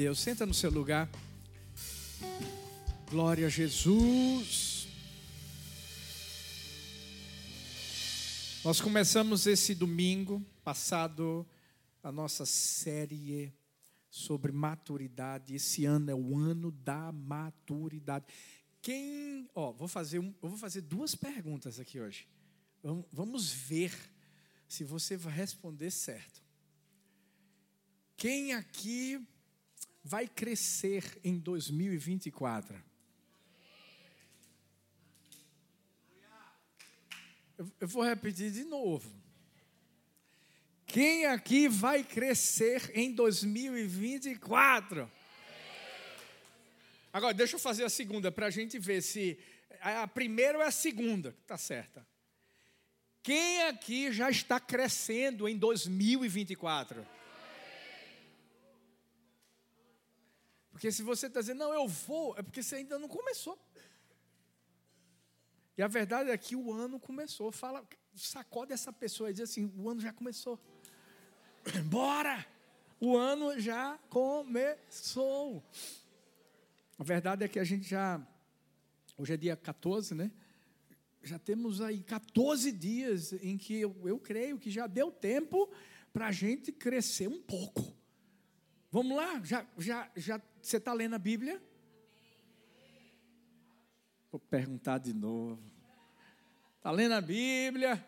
Deus. Senta no seu lugar. Glória a Jesus. Nós começamos esse domingo passado a nossa série sobre maturidade. Esse ano é o ano da maturidade. Quem, ó, vou fazer um, eu vou fazer duas perguntas aqui hoje. Vamos ver se você vai responder certo. Quem aqui vai crescer em 2024? Eu vou repetir de novo. Quem aqui vai crescer em 2024? Agora, deixa eu fazer a segunda para a gente ver se a primeira ou a segunda está certa. Quem aqui já está crescendo em 2024? Porque se você está dizendo, não, eu vou, é porque você ainda não começou. E a verdade é que o ano começou. Fala, sacode essa pessoa e diz assim: o ano já começou. Bora! O ano já começou. A verdade é que a gente já. Hoje é dia 14, né? Já temos aí 14 dias em que eu, eu creio que já deu tempo para a gente crescer um pouco. Vamos lá? Já, já, já você está lendo a Bíblia? Vou perguntar de novo. Está lendo a Bíblia?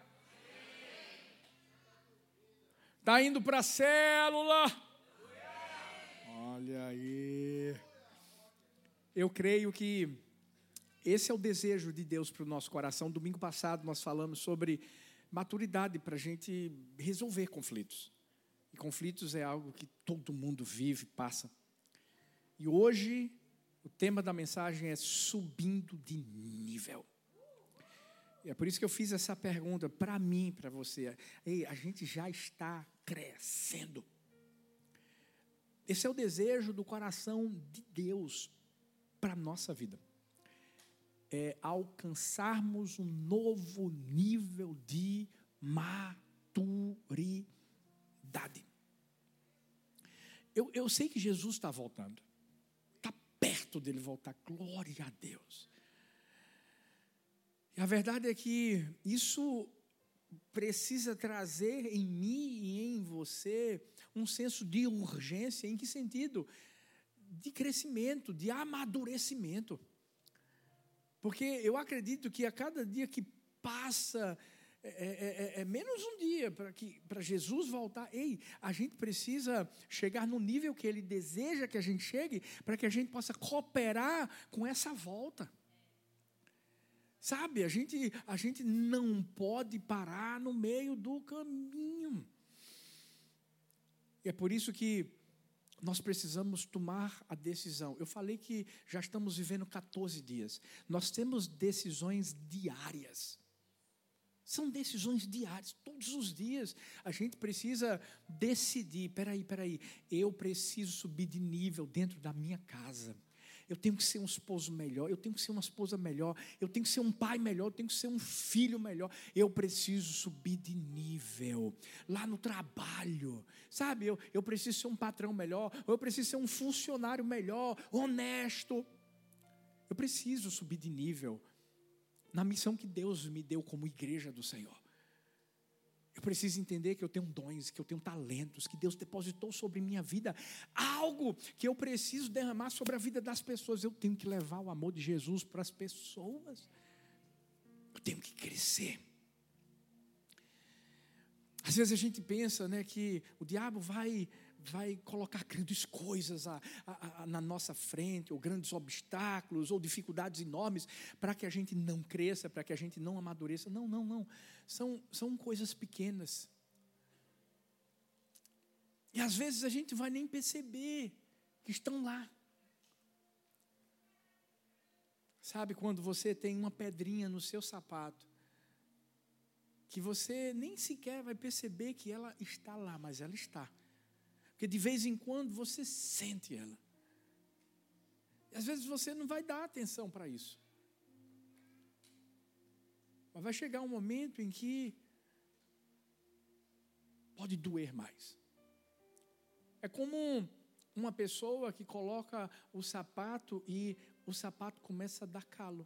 Está indo para a célula? Olha aí. Eu creio que esse é o desejo de Deus para o nosso coração. Domingo passado nós falamos sobre maturidade para a gente resolver conflitos. E conflitos é algo que todo mundo vive, passa. E hoje o tema da mensagem é subindo de nível. E é por isso que eu fiz essa pergunta para mim, para você. Ei, a gente já está crescendo. Esse é o desejo do coração de Deus para a nossa vida. É alcançarmos um novo nível de maturidade. Eu, eu sei que Jesus está voltando. Está perto dele voltar. Glória a Deus. E a verdade é que isso precisa trazer em mim e em você um senso de urgência. Em que sentido? De crescimento, de amadurecimento. Porque eu acredito que a cada dia que passa, é, é, é, é menos um dia para Jesus voltar. Ei, a gente precisa chegar no nível que Ele deseja que a gente chegue, para que a gente possa cooperar com essa volta. Sabe, a gente, a gente não pode parar no meio do caminho. E é por isso que nós precisamos tomar a decisão. Eu falei que já estamos vivendo 14 dias. Nós temos decisões diárias. São decisões diárias, todos os dias a gente precisa decidir. Peraí, peraí, eu preciso subir de nível dentro da minha casa eu tenho que ser um esposo melhor, eu tenho que ser uma esposa melhor, eu tenho que ser um pai melhor, eu tenho que ser um filho melhor. Eu preciso subir de nível lá no trabalho, sabe? Eu, eu preciso ser um patrão melhor, eu preciso ser um funcionário melhor, honesto. Eu preciso subir de nível na missão que Deus me deu como igreja do Senhor. Eu preciso entender que eu tenho dons, que eu tenho talentos, que Deus depositou sobre minha vida algo que eu preciso derramar sobre a vida das pessoas. Eu tenho que levar o amor de Jesus para as pessoas. Eu tenho que crescer. Às vezes a gente pensa né, que o diabo vai vai colocar grandes coisas a, a, a, na nossa frente, ou grandes obstáculos, ou dificuldades enormes, para que a gente não cresça, para que a gente não amadureça. Não, não, não. São, são coisas pequenas. E às vezes a gente vai nem perceber que estão lá. Sabe quando você tem uma pedrinha no seu sapato, que você nem sequer vai perceber que ela está lá, mas ela está. Porque de vez em quando você sente ela. E às vezes você não vai dar atenção para isso. Mas vai chegar um momento em que pode doer mais. É como uma pessoa que coloca o sapato e o sapato começa a dar calo.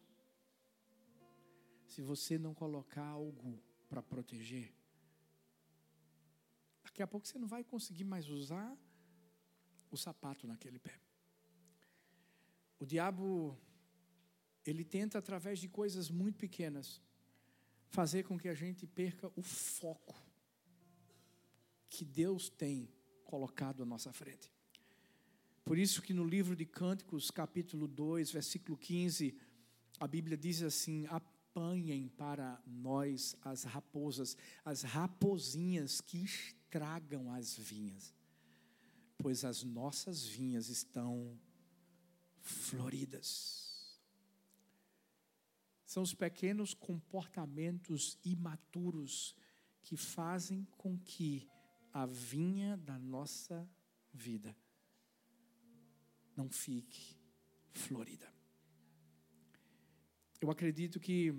Se você não colocar algo para proteger, daqui a pouco você não vai conseguir mais usar o sapato naquele pé. O diabo, ele tenta, através de coisas muito pequenas, fazer com que a gente perca o foco que Deus tem colocado à nossa frente. Por isso que no livro de Cânticos, capítulo 2, versículo 15, a Bíblia diz assim: apanhem para nós as raposas, as raposinhas que estragam as vinhas, pois as nossas vinhas estão floridas. São os pequenos comportamentos imaturos que fazem com que a vinha da nossa vida não fique florida. Eu acredito que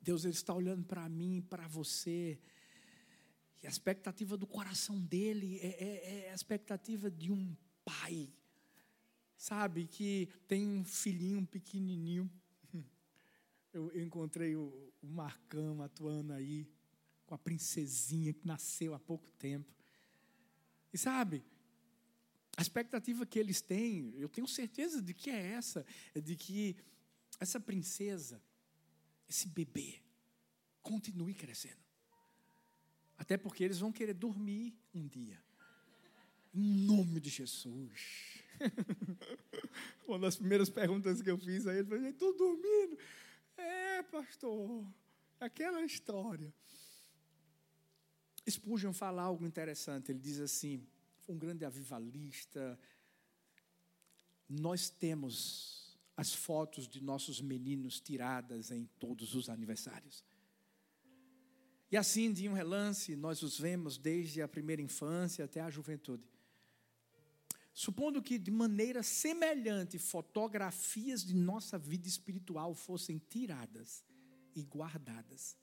Deus ele está olhando para mim, para você, e a expectativa do coração dele é, é, é, a expectativa de um pai, sabe, que tem um filhinho pequenininho. Eu, eu encontrei o, o Marcão atuando aí, com a princesinha que nasceu há pouco tempo. E sabe, a expectativa que eles têm, eu tenho certeza de que é essa, é de que essa princesa, esse bebê, continue crescendo. Até porque eles vão querer dormir um dia. Em nome de Jesus. Uma das primeiras perguntas que eu fiz a ele foi: estou dormindo. É, pastor, aquela história. Spurgeon fala algo interessante. Ele diz assim: um grande avivalista. Nós temos as fotos de nossos meninos tiradas em todos os aniversários. E assim, de um relance, nós os vemos desde a primeira infância até a juventude. Supondo que, de maneira semelhante, fotografias de nossa vida espiritual fossem tiradas e guardadas,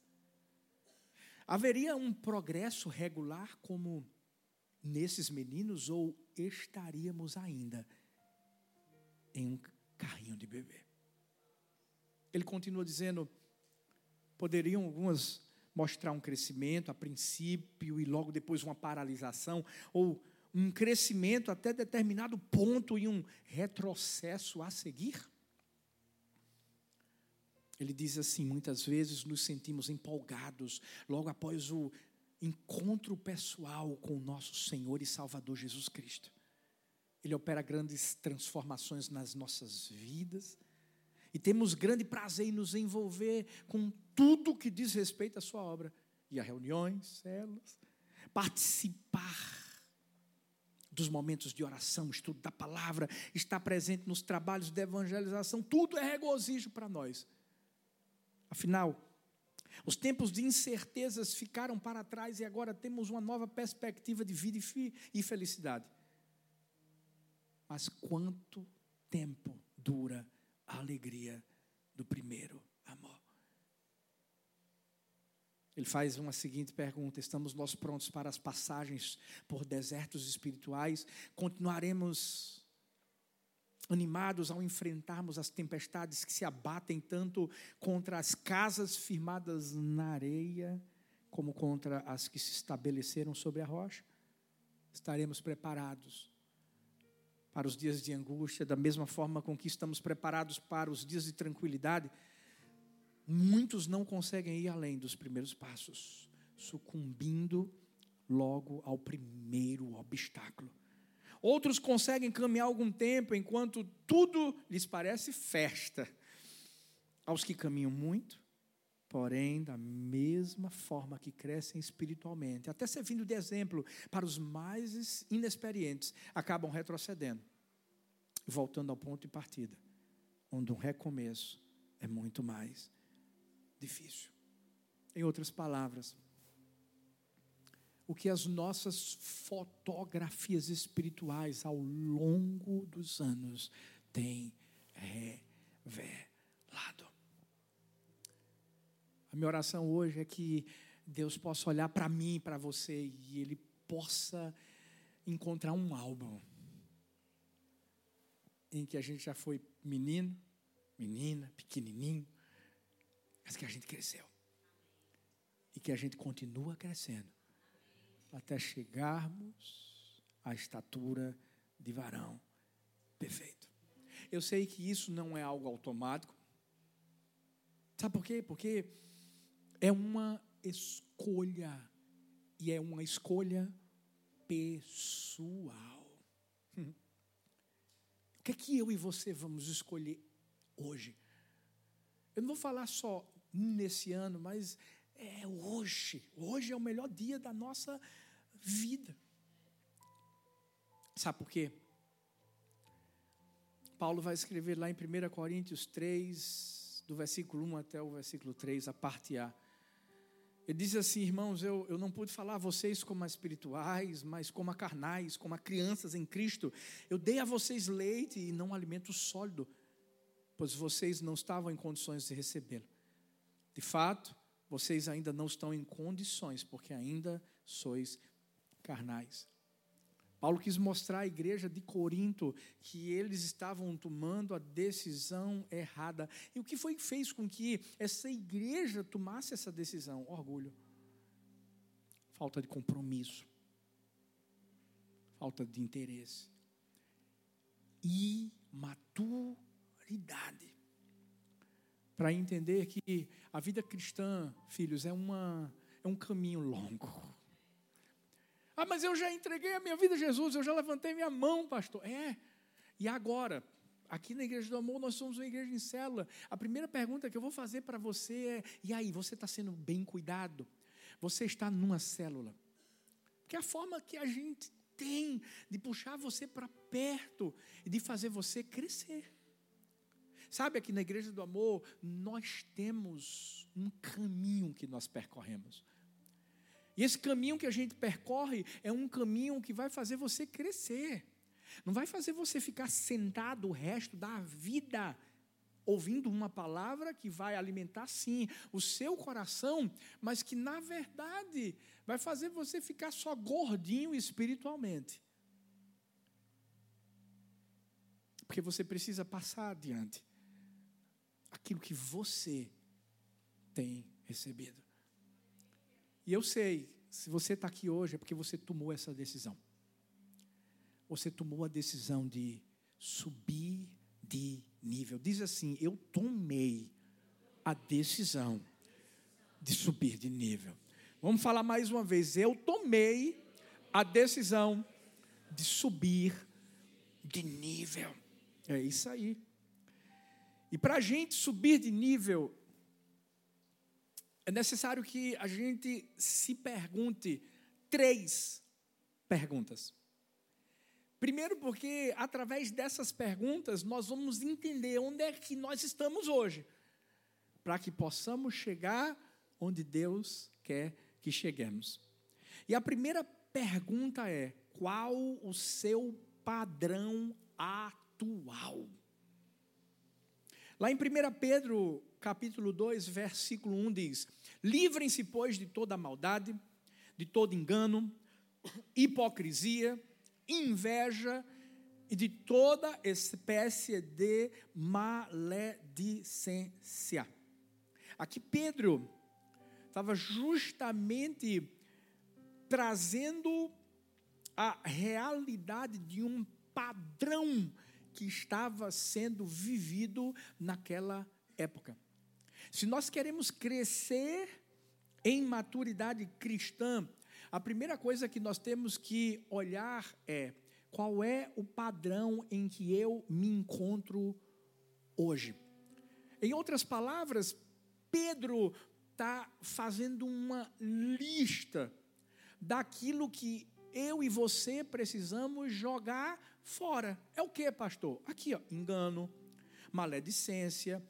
haveria um progresso regular como nesses meninos ou estaríamos ainda em um carrinho de bebê? Ele continua dizendo: poderiam algumas mostrar um crescimento a princípio e logo depois uma paralisação, ou um crescimento até determinado ponto e um retrocesso a seguir? Ele diz assim: muitas vezes nos sentimos empolgados logo após o encontro pessoal com o nosso Senhor e Salvador Jesus Cristo. Ele opera grandes transformações nas nossas vidas e temos grande prazer em nos envolver com tudo que diz respeito à Sua obra e a reuniões, células, participar dos momentos de oração, estudo da palavra, estar presente nos trabalhos de evangelização, tudo é regozijo para nós. Afinal, os tempos de incertezas ficaram para trás e agora temos uma nova perspectiva de vida e felicidade. Mas quanto tempo dura a alegria do primeiro amor? Ele faz uma seguinte pergunta: estamos nós prontos para as passagens por desertos espirituais? Continuaremos animados ao enfrentarmos as tempestades que se abatem tanto contra as casas firmadas na areia, como contra as que se estabeleceram sobre a rocha? Estaremos preparados para os dias de angústia, da mesma forma com que estamos preparados para os dias de tranquilidade. Muitos não conseguem ir além dos primeiros passos, sucumbindo logo ao primeiro obstáculo. Outros conseguem caminhar algum tempo enquanto tudo lhes parece festa. Aos que caminham muito, porém, da mesma forma que crescem espiritualmente, até servindo de exemplo para os mais inexperientes, acabam retrocedendo, voltando ao ponto de partida, onde um recomeço é muito mais difícil. Em outras palavras, o que as nossas fotografias espirituais ao longo dos anos têm revelado. A minha oração hoje é que Deus possa olhar para mim, para você, e Ele possa encontrar um álbum em que a gente já foi menino, menina, pequenininho, mas que a gente cresceu. E que a gente continua crescendo até chegarmos à estatura de varão perfeito. Eu sei que isso não é algo automático. Sabe por quê? Porque é uma escolha. E é uma escolha pessoal. O que é que eu e você vamos escolher hoje? Eu não vou falar só nesse ano, mas é hoje. Hoje é o melhor dia da nossa vida. Sabe por quê? Paulo vai escrever lá em 1 Coríntios 3, do versículo 1 até o versículo 3, a parte A. Ele diz assim, irmãos, eu, eu não pude falar a vocês como a espirituais, mas como a carnais, como a crianças em Cristo. Eu dei a vocês leite e não alimento sólido, pois vocês não estavam em condições de recebê-lo. De fato, vocês ainda não estão em condições, porque ainda sois carnais. Paulo quis mostrar à igreja de Corinto que eles estavam tomando a decisão errada. E o que foi que fez com que essa igreja tomasse essa decisão? Orgulho. Falta de compromisso. Falta de interesse. Imaturidade. Para entender que a vida cristã, filhos, é, uma, é um caminho longo ah, mas eu já entreguei a minha vida a Jesus, eu já levantei minha mão, pastor. É. E agora? Aqui na Igreja do Amor, nós somos uma igreja em célula. A primeira pergunta que eu vou fazer para você é: e aí, você está sendo bem cuidado? Você está numa célula? Que é a forma que a gente tem de puxar você para perto e de fazer você crescer. Sabe, aqui na Igreja do Amor, nós temos um caminho que nós percorremos. E esse caminho que a gente percorre é um caminho que vai fazer você crescer. Não vai fazer você ficar sentado o resto da vida ouvindo uma palavra que vai alimentar sim o seu coração, mas que na verdade vai fazer você ficar só gordinho espiritualmente. Porque você precisa passar adiante aquilo que você tem recebido. E eu sei, se você está aqui hoje, é porque você tomou essa decisão. Você tomou a decisão de subir de nível. Diz assim: Eu tomei a decisão de subir de nível. Vamos falar mais uma vez. Eu tomei a decisão de subir de nível. É isso aí. E para a gente subir de nível, é necessário que a gente se pergunte três perguntas. Primeiro, porque através dessas perguntas nós vamos entender onde é que nós estamos hoje, para que possamos chegar onde Deus quer que cheguemos. E a primeira pergunta é: qual o seu padrão atual? Lá em 1 Pedro capítulo 2, versículo 1 diz: Livrem-se, pois, de toda maldade, de todo engano, hipocrisia, inveja e de toda espécie de maledicência. Aqui Pedro estava justamente trazendo a realidade de um padrão que estava sendo vivido naquela época. Se nós queremos crescer em maturidade cristã, a primeira coisa que nós temos que olhar é qual é o padrão em que eu me encontro hoje. Em outras palavras, Pedro está fazendo uma lista daquilo que eu e você precisamos jogar fora. É o que, pastor? Aqui, ó, engano, maledicência,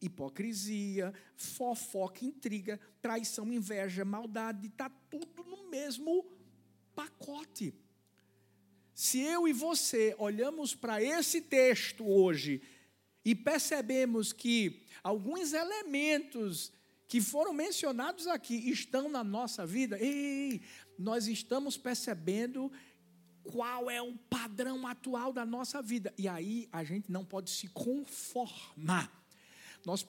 hipocrisia, fofoca, intriga, traição, inveja, maldade, está tudo no mesmo pacote. Se eu e você olhamos para esse texto hoje e percebemos que alguns elementos que foram mencionados aqui estão na nossa vida, ei, nós estamos percebendo qual é o padrão atual da nossa vida. E aí a gente não pode se conformar. Nós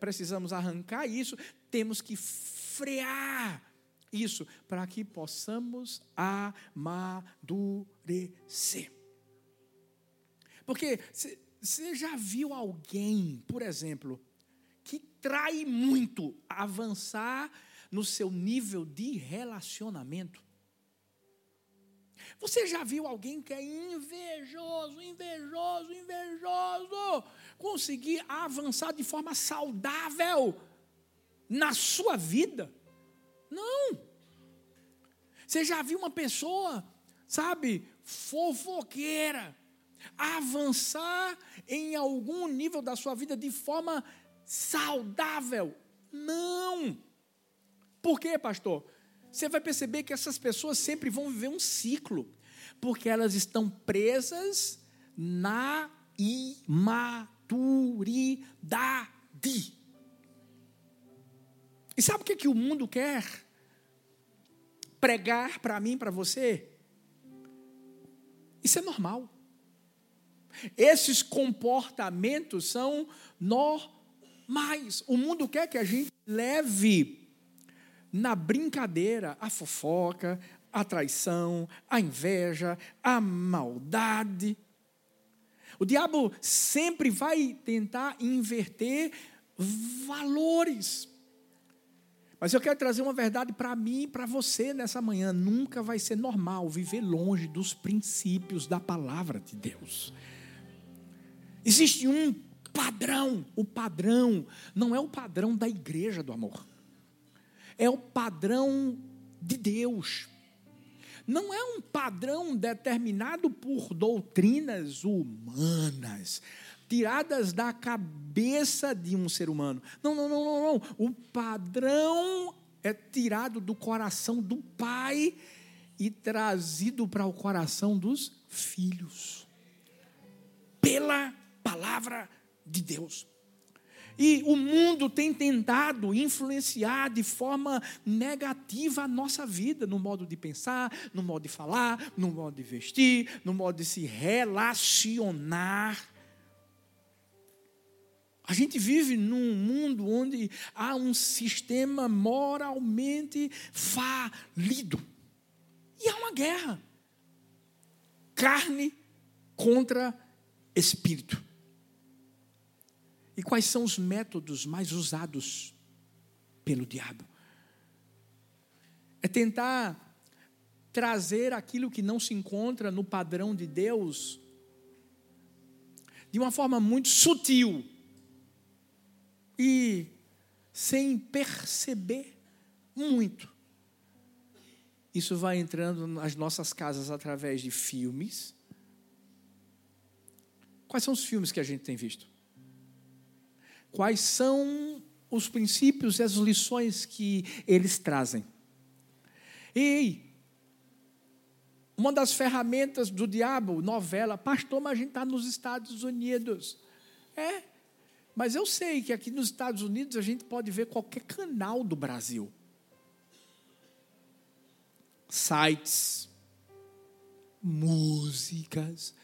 precisamos arrancar isso, temos que frear isso para que possamos amadurecer. Porque você já viu alguém, por exemplo, que trai muito avançar no seu nível de relacionamento? Você já viu alguém que é invejoso, invejoso, invejoso, conseguir avançar de forma saudável na sua vida? Não. Você já viu uma pessoa, sabe, fofoqueira, avançar em algum nível da sua vida de forma saudável? Não. Por quê, pastor? Você vai perceber que essas pessoas sempre vão viver um ciclo, porque elas estão presas na imaturidade. E sabe o que, que o mundo quer? Pregar para mim, para você? Isso é normal. Esses comportamentos são normais. O mundo quer que a gente leve na brincadeira a fofoca, a traição, a inveja, a maldade. O diabo sempre vai tentar inverter valores. Mas eu quero trazer uma verdade para mim e para você nessa manhã. Nunca vai ser normal viver longe dos princípios da palavra de Deus. Existe um padrão. O padrão não é o padrão da igreja do amor. É o padrão de Deus. Não é um padrão determinado por doutrinas humanas tiradas da cabeça de um ser humano. Não, não, não, não, não. O padrão é tirado do coração do pai e trazido para o coração dos filhos. Pela palavra de Deus. E o mundo tem tentado influenciar de forma negativa a nossa vida, no modo de pensar, no modo de falar, no modo de vestir, no modo de se relacionar. A gente vive num mundo onde há um sistema moralmente falido. E há uma guerra. Carne contra espírito. E quais são os métodos mais usados pelo diabo? É tentar trazer aquilo que não se encontra no padrão de Deus de uma forma muito sutil e sem perceber muito. Isso vai entrando nas nossas casas através de filmes. Quais são os filmes que a gente tem visto? Quais são os princípios e as lições que eles trazem? E uma das ferramentas do diabo, novela, pastor, mas a gente está nos Estados Unidos. É, mas eu sei que aqui nos Estados Unidos a gente pode ver qualquer canal do Brasil. Sites, músicas.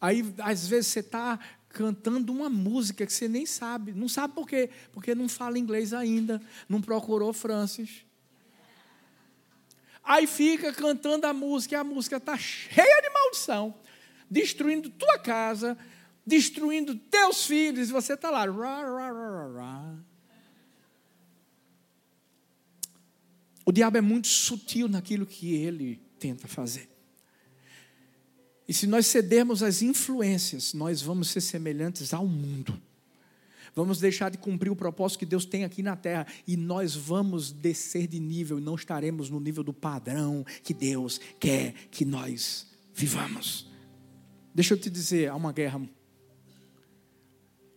Aí, às vezes, você está cantando uma música que você nem sabe. Não sabe por quê? Porque não fala inglês ainda, não procurou Francis. Aí fica cantando a música, e a música está cheia de maldição, destruindo tua casa, destruindo teus filhos, e você está lá. O diabo é muito sutil naquilo que ele tenta fazer. E se nós cedermos às influências, nós vamos ser semelhantes ao mundo. Vamos deixar de cumprir o propósito que Deus tem aqui na terra e nós vamos descer de nível e não estaremos no nível do padrão que Deus quer que nós vivamos. Deixa eu te dizer, há uma guerra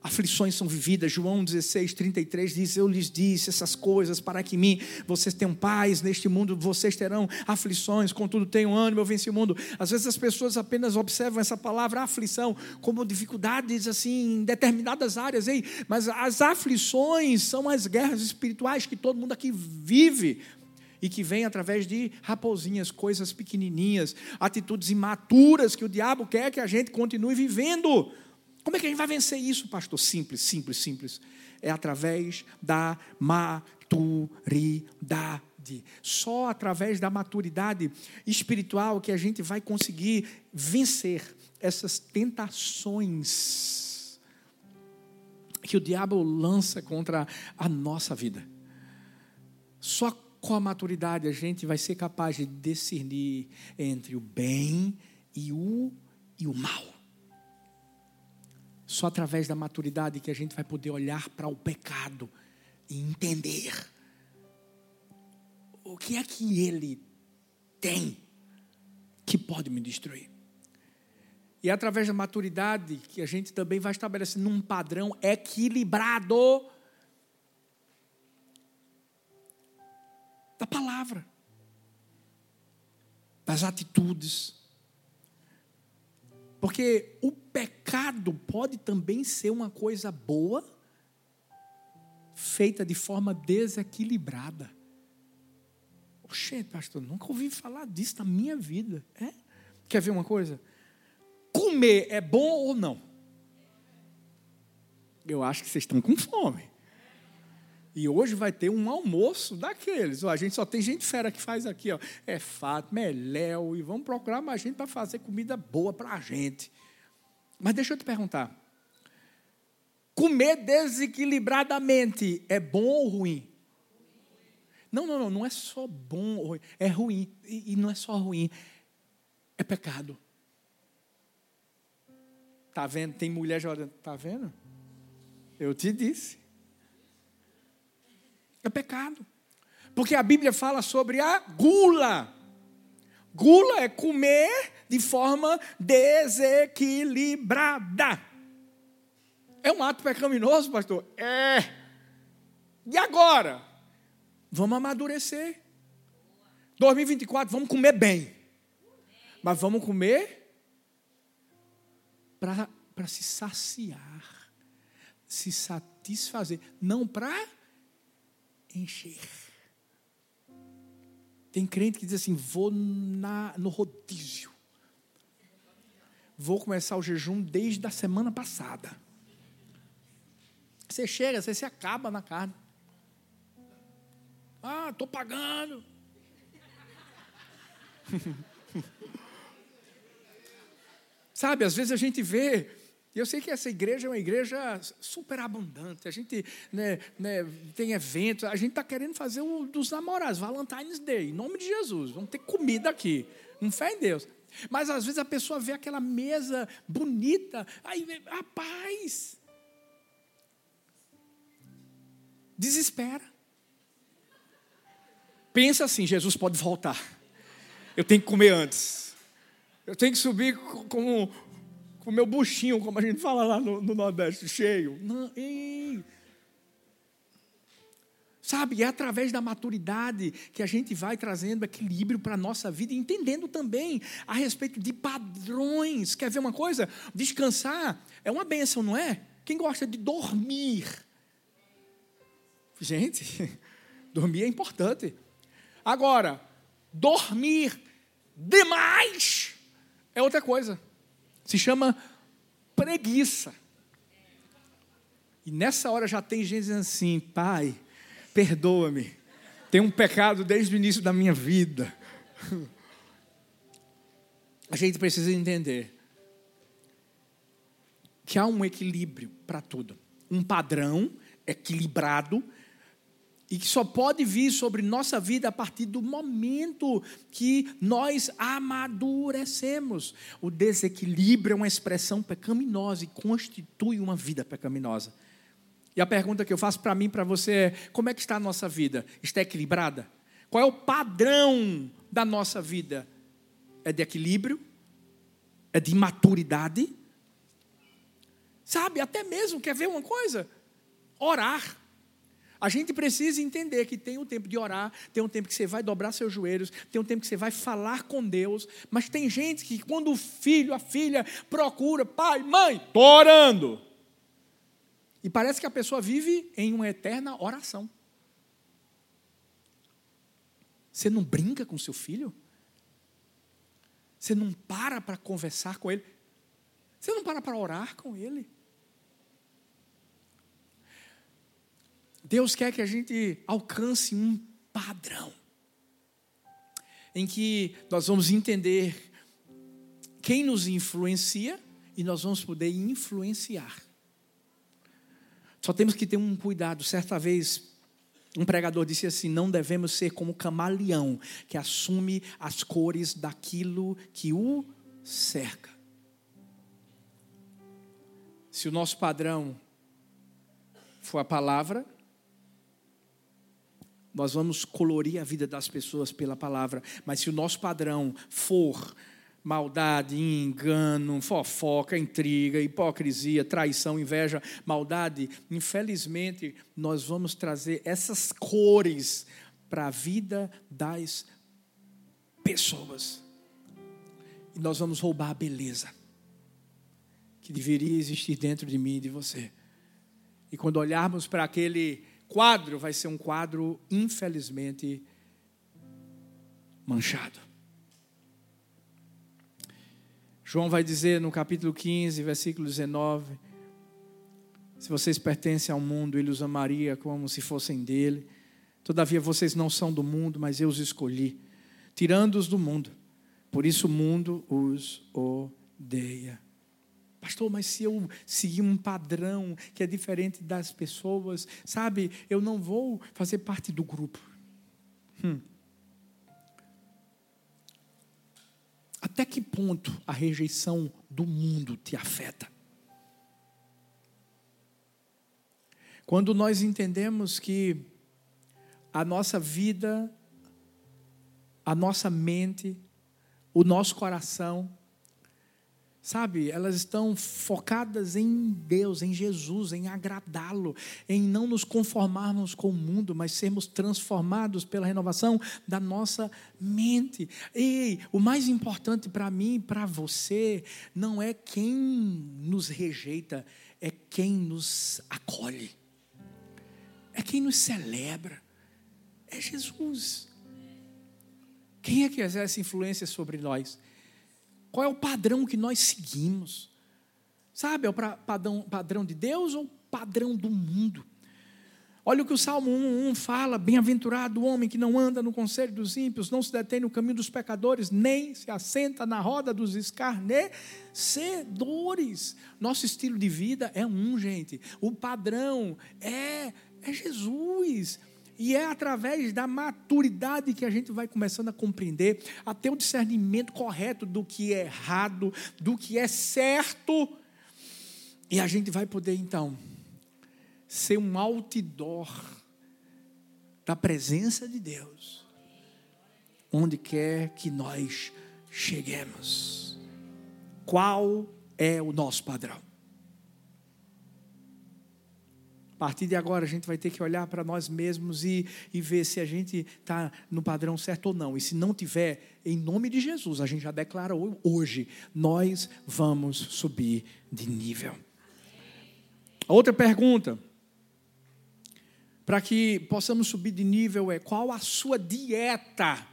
aflições são vividas. João 16, 33 diz: Eu lhes disse essas coisas para que mim vocês tenham paz neste mundo, vocês terão aflições, contudo tenham ânimo, eu venci o mundo. Às vezes as pessoas apenas observam essa palavra aflição como dificuldades assim em determinadas áreas, ei, mas as aflições são as guerras espirituais que todo mundo aqui vive. e que vem através de raposinhas, coisas pequenininhas, atitudes imaturas que o diabo quer que a gente continue vivendo. Como é que a gente vai vencer isso, pastor? Simples, simples, simples. É através da maturidade. Só através da maturidade espiritual que a gente vai conseguir vencer essas tentações que o diabo lança contra a nossa vida. Só com a maturidade a gente vai ser capaz de discernir entre o bem e o, e o mal. Só através da maturidade que a gente vai poder olhar para o pecado e entender o que é que ele tem que pode me destruir. E é através da maturidade que a gente também vai estabelecendo um padrão equilibrado da palavra, das atitudes. Porque o pecado pode também ser uma coisa boa, feita de forma desequilibrada. Oxê, pastor, nunca ouvi falar disso na minha vida. É? Quer ver uma coisa? Comer é bom ou não? Eu acho que vocês estão com fome. E hoje vai ter um almoço daqueles. a gente só tem gente fera que faz aqui, ó. É fato, é Léo, e vamos procurar mais gente para fazer comida boa para a gente. Mas deixa eu te perguntar. Comer desequilibradamente é bom ou ruim? Não, não, não, não é só bom ou ruim, é ruim. E, e não é só ruim, é pecado. Tá vendo? Tem mulher já tá vendo? Eu te disse. É pecado. Porque a Bíblia fala sobre a gula. Gula é comer de forma desequilibrada. É um ato pecaminoso, pastor? É. E agora? Vamos amadurecer. 2024, vamos comer bem. Mas vamos comer para se saciar, se satisfazer, não para encher. Tem crente que diz assim: vou na, no rodízio. Vou começar o jejum desde a semana passada. Você chega, você se acaba na carne. Ah, estou pagando. Sabe, às vezes a gente vê eu sei que essa igreja é uma igreja super abundante. A gente né, né, tem eventos. A gente está querendo fazer o dos namorados, Valentine's Day, em nome de Jesus. Vamos ter comida aqui. Não fé em Deus. Mas às vezes a pessoa vê aquela mesa bonita. Aí, rapaz. Desespera. Pensa assim: Jesus pode voltar. Eu tenho que comer antes. Eu tenho que subir como com o meu buchinho, como a gente fala lá no, no Nordeste, cheio. Não, ei. Sabe, é através da maturidade que a gente vai trazendo equilíbrio para a nossa vida, entendendo também a respeito de padrões. Quer ver uma coisa? Descansar é uma bênção, não é? Quem gosta de dormir? Gente, dormir é importante. Agora, dormir demais é outra coisa. Se chama preguiça. E nessa hora já tem gente dizendo assim: Pai, perdoa-me. Tem um pecado desde o início da minha vida. A gente precisa entender que há um equilíbrio para tudo. Um padrão equilibrado e que só pode vir sobre nossa vida a partir do momento que nós amadurecemos. O desequilíbrio é uma expressão pecaminosa e constitui uma vida pecaminosa. E a pergunta que eu faço para mim para você é: como é que está a nossa vida? Está equilibrada? Qual é o padrão da nossa vida? É de equilíbrio? É de maturidade? Sabe, até mesmo, quer ver uma coisa? Orar. A gente precisa entender que tem um tempo de orar, tem um tempo que você vai dobrar seus joelhos, tem um tempo que você vai falar com Deus, mas tem gente que quando o filho, a filha procura, pai, mãe, estou orando. E parece que a pessoa vive em uma eterna oração. Você não brinca com seu filho? Você não para para conversar com ele? Você não para para orar com ele? Deus quer que a gente alcance um padrão em que nós vamos entender quem nos influencia e nós vamos poder influenciar. Só temos que ter um cuidado. Certa vez, um pregador disse assim: não devemos ser como camaleão, que assume as cores daquilo que o cerca. Se o nosso padrão for a palavra, nós vamos colorir a vida das pessoas pela palavra. Mas se o nosso padrão for maldade, engano, fofoca, intriga, hipocrisia, traição, inveja, maldade, infelizmente nós vamos trazer essas cores para a vida das pessoas. E nós vamos roubar a beleza que deveria existir dentro de mim e de você. E quando olharmos para aquele quadro vai ser um quadro, infelizmente, manchado. João vai dizer no capítulo 15, versículo 19: Se vocês pertencem ao mundo, ele os amaria como se fossem dele. Todavia vocês não são do mundo, mas eu os escolhi, tirando-os do mundo. Por isso o mundo os odeia. Pastor, mas se eu seguir um padrão que é diferente das pessoas, sabe, eu não vou fazer parte do grupo. Hum. Até que ponto a rejeição do mundo te afeta? Quando nós entendemos que a nossa vida, a nossa mente, o nosso coração Sabe, elas estão focadas em Deus, em Jesus, em agradá-lo, em não nos conformarmos com o mundo, mas sermos transformados pela renovação da nossa mente. E o mais importante para mim e para você não é quem nos rejeita, é quem nos acolhe, é quem nos celebra, é Jesus. Quem é que exerce influência sobre nós? Qual é o padrão que nós seguimos? Sabe, é o padrão, padrão de Deus ou padrão do mundo? Olha o que o Salmo 1, 1 fala: Bem-aventurado o homem que não anda no conselho dos ímpios, não se detém no caminho dos pecadores, nem se assenta na roda dos escarnecedores. Nosso estilo de vida é um, gente. O padrão é, é Jesus. E é através da maturidade que a gente vai começando a compreender, a ter o discernimento correto do que é errado, do que é certo. E a gente vai poder então ser um outdoor da presença de Deus, onde quer que nós cheguemos. Qual é o nosso padrão? A partir de agora, a gente vai ter que olhar para nós mesmos e, e ver se a gente está no padrão certo ou não. E se não tiver, em nome de Jesus, a gente já declara hoje: nós vamos subir de nível. Outra pergunta. Para que possamos subir de nível é qual a sua dieta?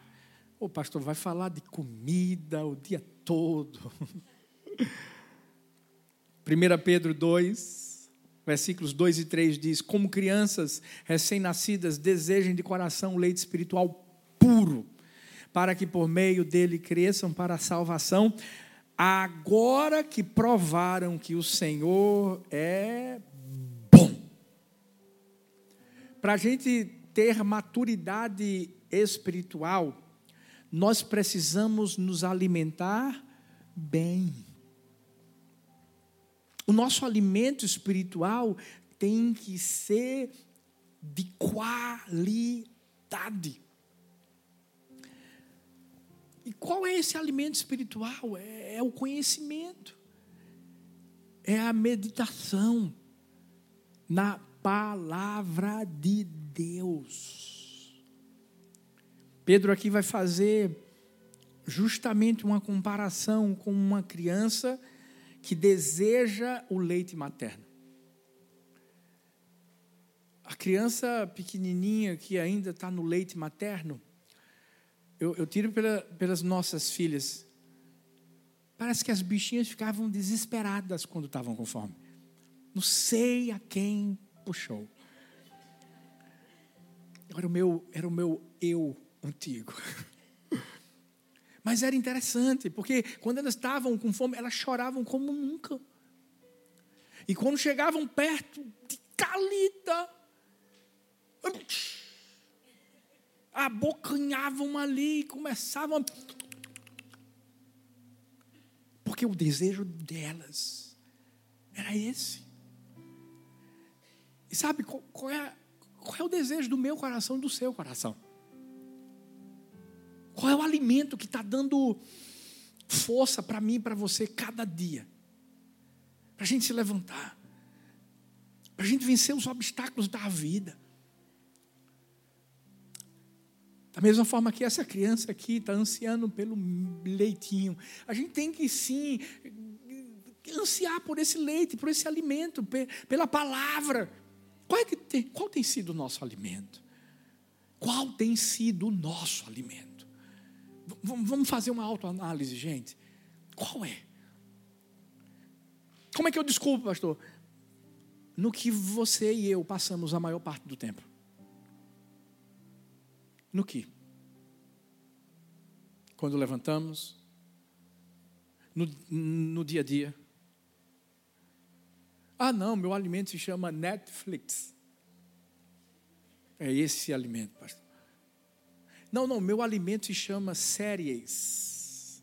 O pastor vai falar de comida o dia todo. 1 Pedro 2, versículos 2 e 3 diz: Como crianças recém-nascidas desejem de coração leite espiritual puro, para que por meio dele cresçam para a salvação, agora que provaram que o Senhor é bom. Para a gente ter maturidade espiritual, nós precisamos nos alimentar bem. O nosso alimento espiritual tem que ser de qualidade. E qual é esse alimento espiritual? É, é, o conhecimento, é a meditação na palavra de Deus. Pedro aqui vai fazer justamente uma comparação com uma criança que deseja o leite materno. A criança pequenininha que ainda está no leite materno, eu, eu tiro pela, pelas nossas filhas. Parece que as bichinhas ficavam desesperadas quando estavam com fome. Não sei a quem puxou. Era o meu, era o meu eu antigo. Mas era interessante, porque quando elas estavam com fome, elas choravam como nunca. E quando chegavam perto de Calita, abocanhavam ali e começavam. Porque o desejo delas era esse. E sabe qual, é, qual é o desejo do meu coração e do seu coração? Qual é o alimento que está dando força para mim e para você cada dia? Para a gente se levantar, para a gente vencer os obstáculos da vida. Da mesma forma que essa criança aqui está ansiando pelo leitinho. A gente tem que sim ansiar por esse leite, por esse alimento, pela palavra. Qual, é que tem, qual tem sido o nosso alimento? Qual tem sido o nosso alimento? Vamos fazer uma autoanálise, gente. Qual é? Como é que eu desculpo, pastor? No que você e eu passamos a maior parte do tempo. No que? Quando levantamos, no, no dia a dia. Ah, não, meu alimento se chama Netflix. É esse alimento, pastor. Não, não, meu alimento se chama séries.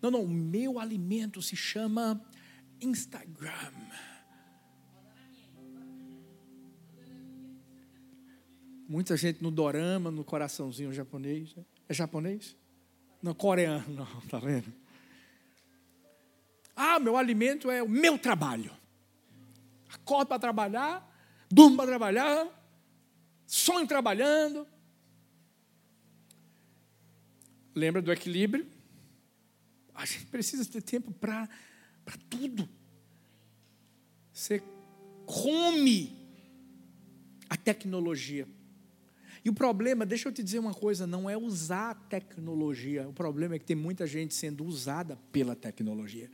Não, não, meu alimento se chama Instagram. Muita gente no dorama, no coraçãozinho japonês. Né? É japonês? Não, coreano, não, tá vendo? Ah, meu alimento é o meu trabalho. Acordo para trabalhar, durmo para trabalhar, sonho trabalhando. Lembra do equilíbrio? A gente precisa ter tempo para tudo. Você come a tecnologia. E o problema, deixa eu te dizer uma coisa, não é usar a tecnologia. O problema é que tem muita gente sendo usada pela tecnologia.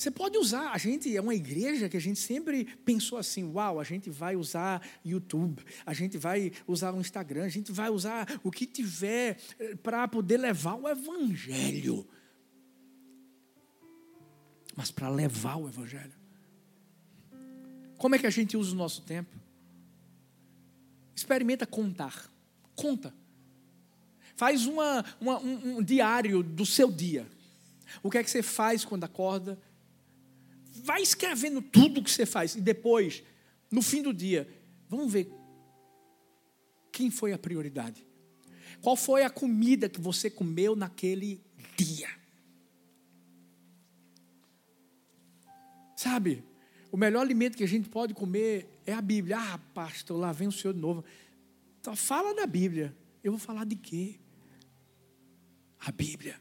Você pode usar, a gente é uma igreja que a gente sempre pensou assim: uau, a gente vai usar YouTube, a gente vai usar o Instagram, a gente vai usar o que tiver eh, para poder levar o Evangelho. Mas para levar o Evangelho. Como é que a gente usa o nosso tempo? Experimenta contar. Conta. Faz uma, uma um, um diário do seu dia. O que é que você faz quando acorda? Vai escrevendo tudo que você faz. E depois, no fim do dia, vamos ver quem foi a prioridade. Qual foi a comida que você comeu naquele dia? Sabe, o melhor alimento que a gente pode comer é a Bíblia. Ah, pastor, lá vem o Senhor de novo. Então, fala da Bíblia. Eu vou falar de quê? A Bíblia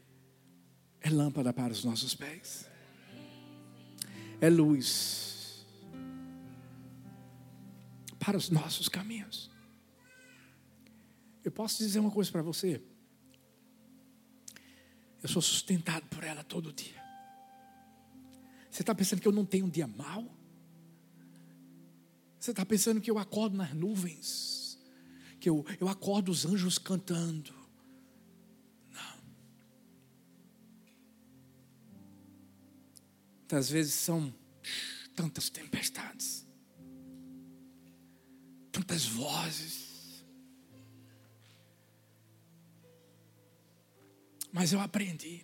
é lâmpada para os nossos pés, é luz para os nossos caminhos. Eu posso dizer uma coisa para você. Eu sou sustentado por ela todo dia. Você está pensando que eu não tenho um dia mal? Você está pensando que eu acordo nas nuvens? Que eu, eu acordo os anjos cantando? Muitas vezes são tantas tempestades, tantas vozes. Mas eu aprendi.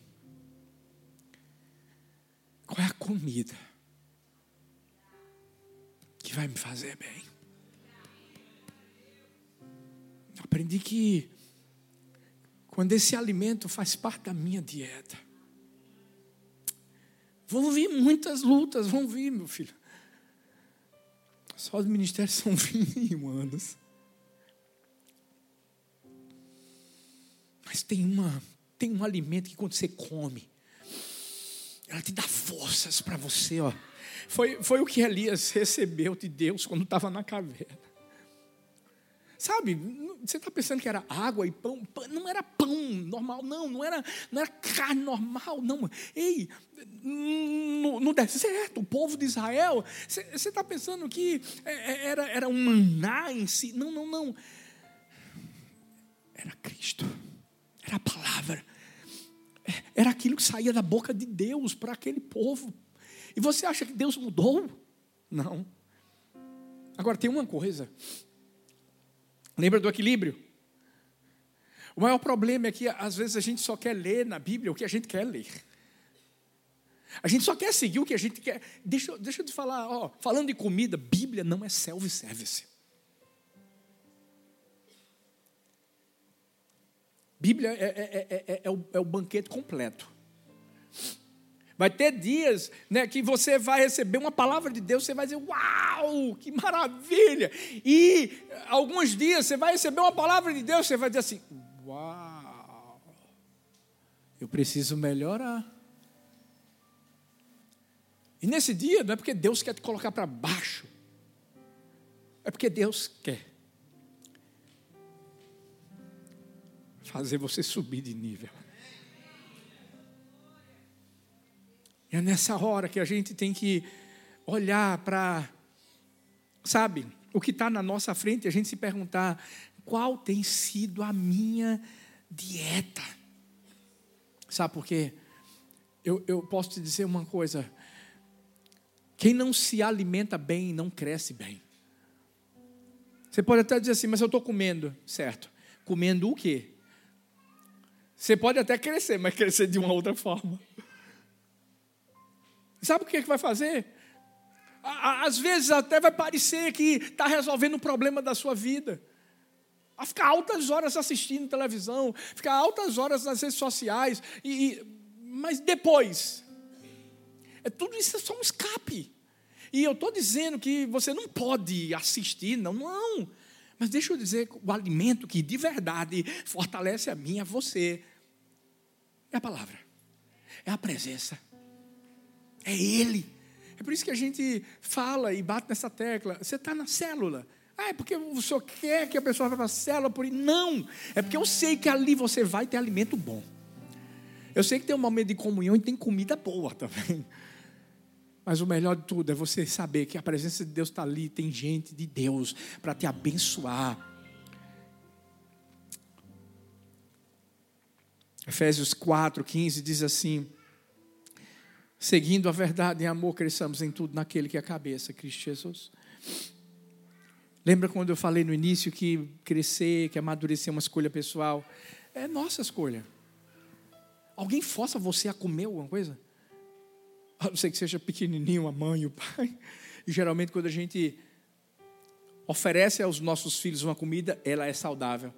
Qual é a comida? que vai me fazer bem. Aprendi que quando esse alimento faz parte da minha dieta, vão vir muitas lutas, vão vir, meu filho. Só os ministérios são 21 anos. Mas tem uma, tem um alimento que quando você come, ela te dá forças para você, ó foi, foi o que Elias recebeu de Deus quando estava na caverna. Sabe, você está pensando que era água e pão, não era pão normal, não, não era, não era carne normal, não. Ei, no, no deserto, o povo de Israel, você está pensando que é, é, era, era um maná em si? Não, não, não. Era Cristo, era a palavra, é, era aquilo que saía da boca de Deus para aquele povo. E você acha que Deus mudou? Não. Agora tem uma coisa. Lembra do equilíbrio? O maior problema é que às vezes a gente só quer ler na Bíblia o que a gente quer ler. A gente só quer seguir o que a gente quer. Deixa, deixa eu te falar, ó, falando de comida, Bíblia não é self-service. Bíblia é, é, é, é, o, é o banquete completo. Vai ter dias né, que você vai receber uma palavra de Deus, você vai dizer, uau, que maravilha! E alguns dias você vai receber uma palavra de Deus, você vai dizer assim, uau, eu preciso melhorar. E nesse dia não é porque Deus quer te colocar para baixo, é porque Deus quer fazer você subir de nível. É nessa hora que a gente tem que olhar para, sabe, o que está na nossa frente, a gente se perguntar: qual tem sido a minha dieta? Sabe por quê? Eu, eu posso te dizer uma coisa: quem não se alimenta bem não cresce bem. Você pode até dizer assim, mas eu estou comendo, certo? Comendo o quê? Você pode até crescer, mas crescer de uma outra forma. Sabe o que, é que vai fazer? Às vezes até vai parecer que está resolvendo o problema da sua vida. A ficar altas horas assistindo televisão, ficar altas horas nas redes sociais, e, e, mas depois, é, tudo isso é só um escape. E eu estou dizendo que você não pode assistir, não, não. Mas deixa eu dizer, o alimento que de verdade fortalece a mim, a você, é a palavra, é a presença. É Ele. É por isso que a gente fala e bate nessa tecla. Você está na célula. Ah, é porque o senhor quer que a pessoa vá para a célula por? Não. É porque eu sei que ali você vai ter alimento bom. Eu sei que tem um momento de comunhão e tem comida boa também. Mas o melhor de tudo é você saber que a presença de Deus está ali, tem gente de Deus para te abençoar. Efésios 4, 15 diz assim: seguindo a verdade em amor, cresçamos em tudo naquele que é a cabeça, Cristo Jesus. Lembra quando eu falei no início que crescer, que amadurecer é uma escolha pessoal? É nossa escolha. Alguém força você a comer alguma coisa? A não ser que seja pequenininho, a mãe, o pai. E geralmente quando a gente oferece aos nossos filhos uma comida, ela é saudável.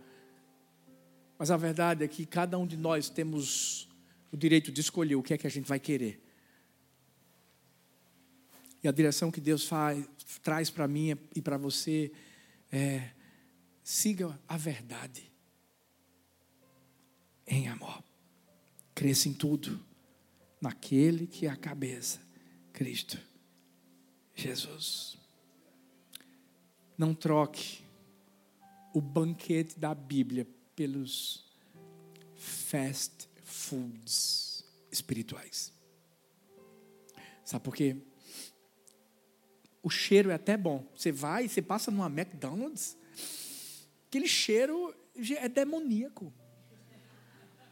Mas a verdade é que cada um de nós temos o direito de escolher o que é que a gente vai querer. E a direção que Deus faz, traz para mim e para você é: siga a verdade em amor. Cresça em tudo naquele que é a cabeça, Cristo Jesus. Não troque o banquete da Bíblia pelos fast foods espirituais. Sabe por quê? O cheiro é até bom. Você vai, você passa numa McDonald's, aquele cheiro é demoníaco.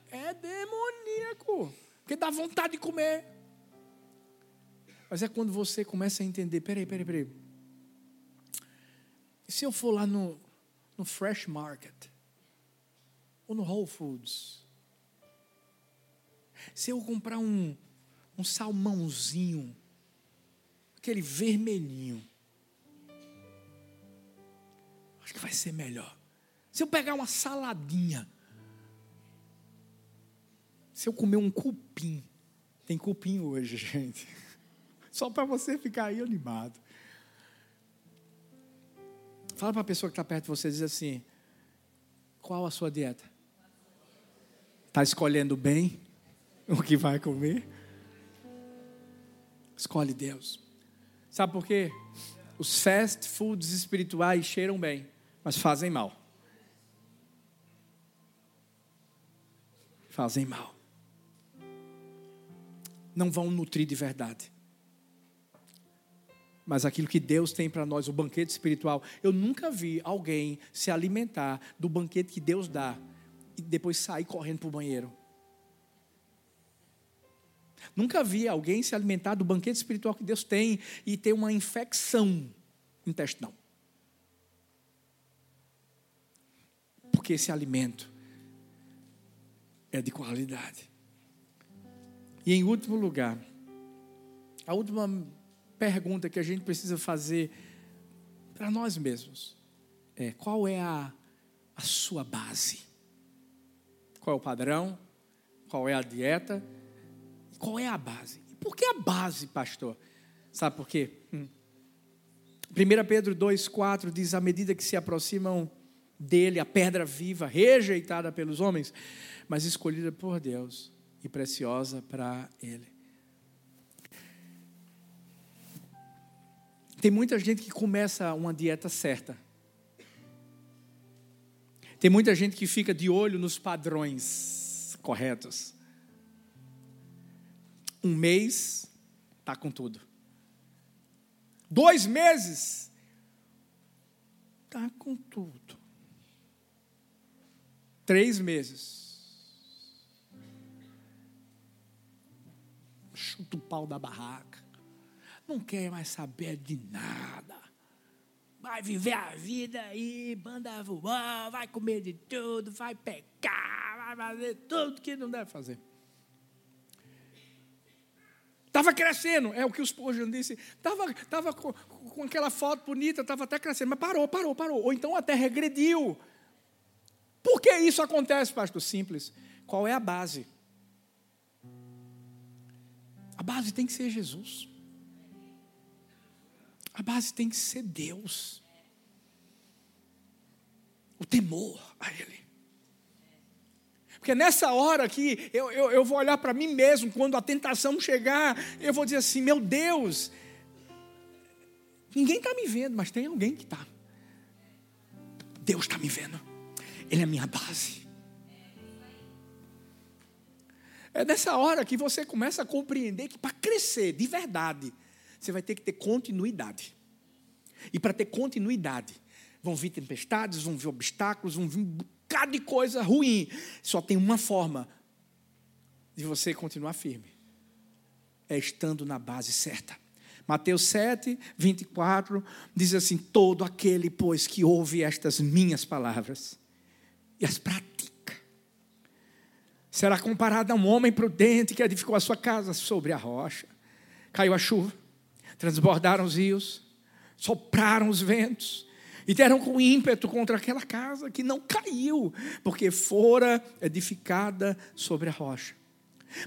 É demoníaco. Porque dá vontade de comer. Mas é quando você começa a entender: peraí, peraí, peraí. E se eu for lá no, no Fresh Market? Ou no Whole Foods? Se eu comprar um, um salmãozinho aquele vermelhinho. Acho que vai ser melhor. Se eu pegar uma saladinha, se eu comer um cupim, tem cupim hoje, gente. Só para você ficar aí animado. Fala para a pessoa que está perto de você, diz assim: qual a sua dieta? Está escolhendo bem o que vai comer? Escolhe Deus. Sabe por quê? Os fast foods espirituais cheiram bem, mas fazem mal. Fazem mal. Não vão nutrir de verdade. Mas aquilo que Deus tem para nós, o banquete espiritual, eu nunca vi alguém se alimentar do banquete que Deus dá e depois sair correndo para o banheiro. Nunca vi alguém se alimentar do banquete espiritual que Deus tem e ter uma infecção intestinal. Porque esse alimento é de qualidade. E em último lugar, a última pergunta que a gente precisa fazer para nós mesmos é: qual é a, a sua base? Qual é o padrão? Qual é a dieta? Qual é a base? Por que a base, pastor? Sabe por quê? Hum. 1 Pedro 2,4 diz: à medida que se aproximam dele, a pedra viva, rejeitada pelos homens, mas escolhida por Deus e preciosa para ele. Tem muita gente que começa uma dieta certa. Tem muita gente que fica de olho nos padrões corretos. Um mês, está com tudo. Dois meses, está com tudo. Três meses. Chuta o pau da barraca. Não quer mais saber de nada. Vai viver a vida aí, manda voar, vai comer de tudo, vai pecar, vai fazer tudo que não deve fazer. Estava crescendo, é o que os Spurgeon disse. Estava tava com, com aquela foto bonita, estava até crescendo, mas parou, parou, parou. Ou então até regrediu. Por que isso acontece, pastor? Simples. Qual é a base? A base tem que ser Jesus. A base tem que ser Deus. O temor a Ele. Porque nessa hora aqui, eu, eu, eu vou olhar para mim mesmo, quando a tentação chegar, eu vou dizer assim: meu Deus, ninguém está me vendo, mas tem alguém que está. Deus está me vendo, Ele é a minha base. É nessa hora que você começa a compreender que para crescer de verdade, você vai ter que ter continuidade. E para ter continuidade, vão vir tempestades, vão vir obstáculos, vão vir bocado de coisa ruim. Só tem uma forma de você continuar firme: é estando na base certa. Mateus 7, 24 diz assim: Todo aquele, pois, que ouve estas minhas palavras e as pratica, será comparado a um homem prudente que edificou a sua casa sobre a rocha. Caiu a chuva, transbordaram os rios, sopraram os ventos, e deram com ímpeto contra aquela casa que não caiu, porque fora edificada sobre a rocha.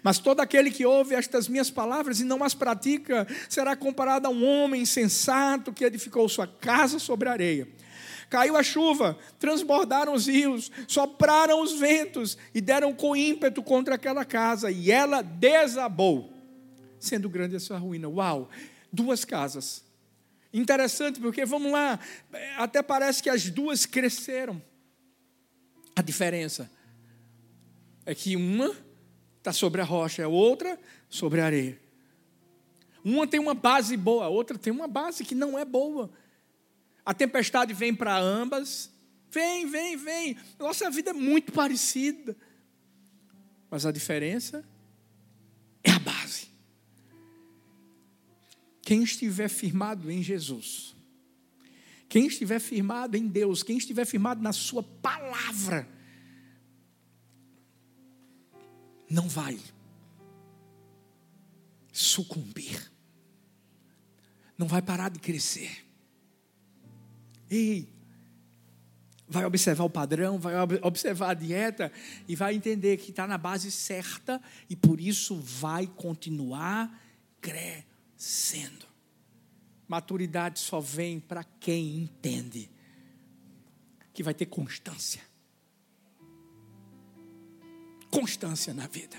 Mas todo aquele que ouve estas minhas palavras e não as pratica, será comparado a um homem insensato que edificou sua casa sobre a areia. Caiu a chuva, transbordaram os rios, sopraram os ventos e deram com ímpeto contra aquela casa, e ela desabou, sendo grande a sua ruína. Uau! Duas casas Interessante, porque vamos lá, até parece que as duas cresceram. A diferença é que uma está sobre a rocha, a outra sobre a areia. Uma tem uma base boa, a outra tem uma base que não é boa. A tempestade vem para ambas, vem, vem, vem. Nossa vida é muito parecida. Mas a diferença Quem estiver firmado em Jesus, quem estiver firmado em Deus, quem estiver firmado na Sua palavra, não vai sucumbir, não vai parar de crescer. Ei, vai observar o padrão, vai observar a dieta e vai entender que está na base certa e por isso vai continuar crescendo sendo. Maturidade só vem para quem entende que vai ter constância. Constância na vida.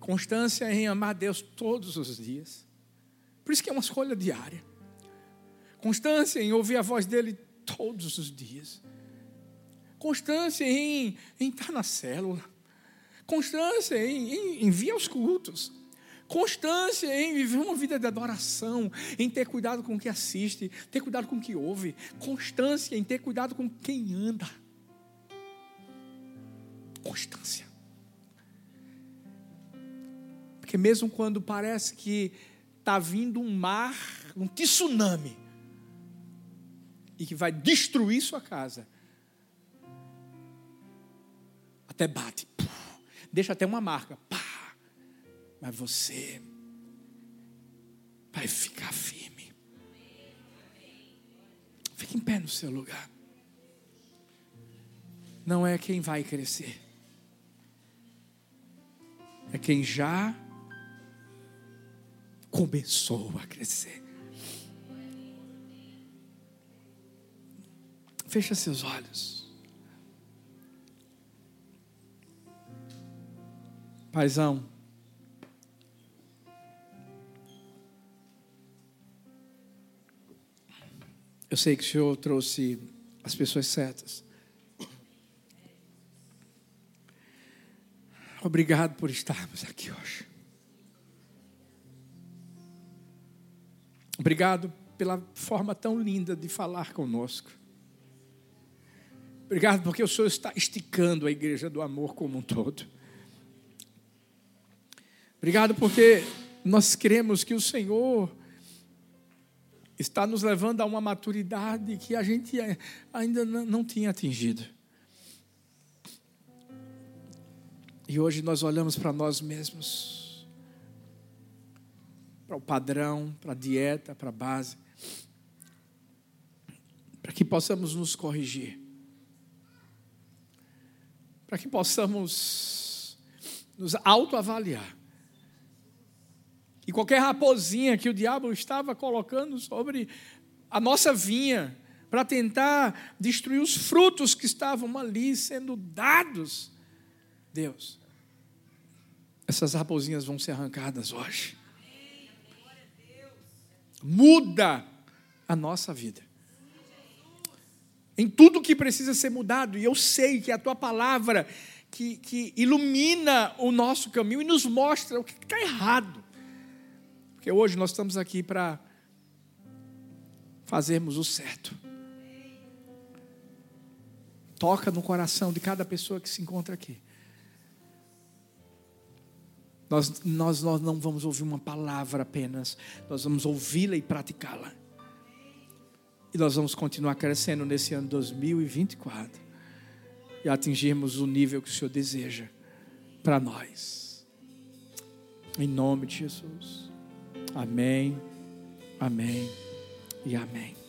Constância em amar Deus todos os dias. Por isso que é uma escolha diária. Constância em ouvir a voz dele todos os dias. Constância em, em estar na célula. Constância em, em, em vir aos cultos. Constância em viver uma vida de adoração, em ter cuidado com o que assiste, ter cuidado com o que ouve. Constância em ter cuidado com quem anda. Constância. Porque mesmo quando parece que está vindo um mar, um tsunami, e que vai destruir sua casa, até bate, deixa até uma marca, pá, mas você vai ficar firme. Fique em pé no seu lugar. Não é quem vai crescer, é quem já começou a crescer. Fecha seus olhos. Paizão. Eu sei que o Senhor trouxe as pessoas certas. Obrigado por estarmos aqui hoje. Obrigado pela forma tão linda de falar conosco. Obrigado porque o Senhor está esticando a igreja do amor como um todo. Obrigado porque nós cremos que o Senhor está nos levando a uma maturidade que a gente ainda não tinha atingido. E hoje nós olhamos para nós mesmos, para o padrão, para a dieta, para a base, para que possamos nos corrigir, para que possamos nos autoavaliar e qualquer raposinha que o diabo estava colocando sobre a nossa vinha, para tentar destruir os frutos que estavam ali sendo dados, Deus, essas raposinhas vão ser arrancadas hoje. Muda a nossa vida. Em tudo que precisa ser mudado, e eu sei que a tua palavra que, que ilumina o nosso caminho e nos mostra o que está errado. Porque hoje nós estamos aqui para fazermos o certo. Toca no coração de cada pessoa que se encontra aqui. Nós, nós, nós não vamos ouvir uma palavra apenas, nós vamos ouvi-la e praticá-la. E nós vamos continuar crescendo nesse ano 2024 e atingirmos o nível que o Senhor deseja para nós. Em nome de Jesus. Amém, amém e amém.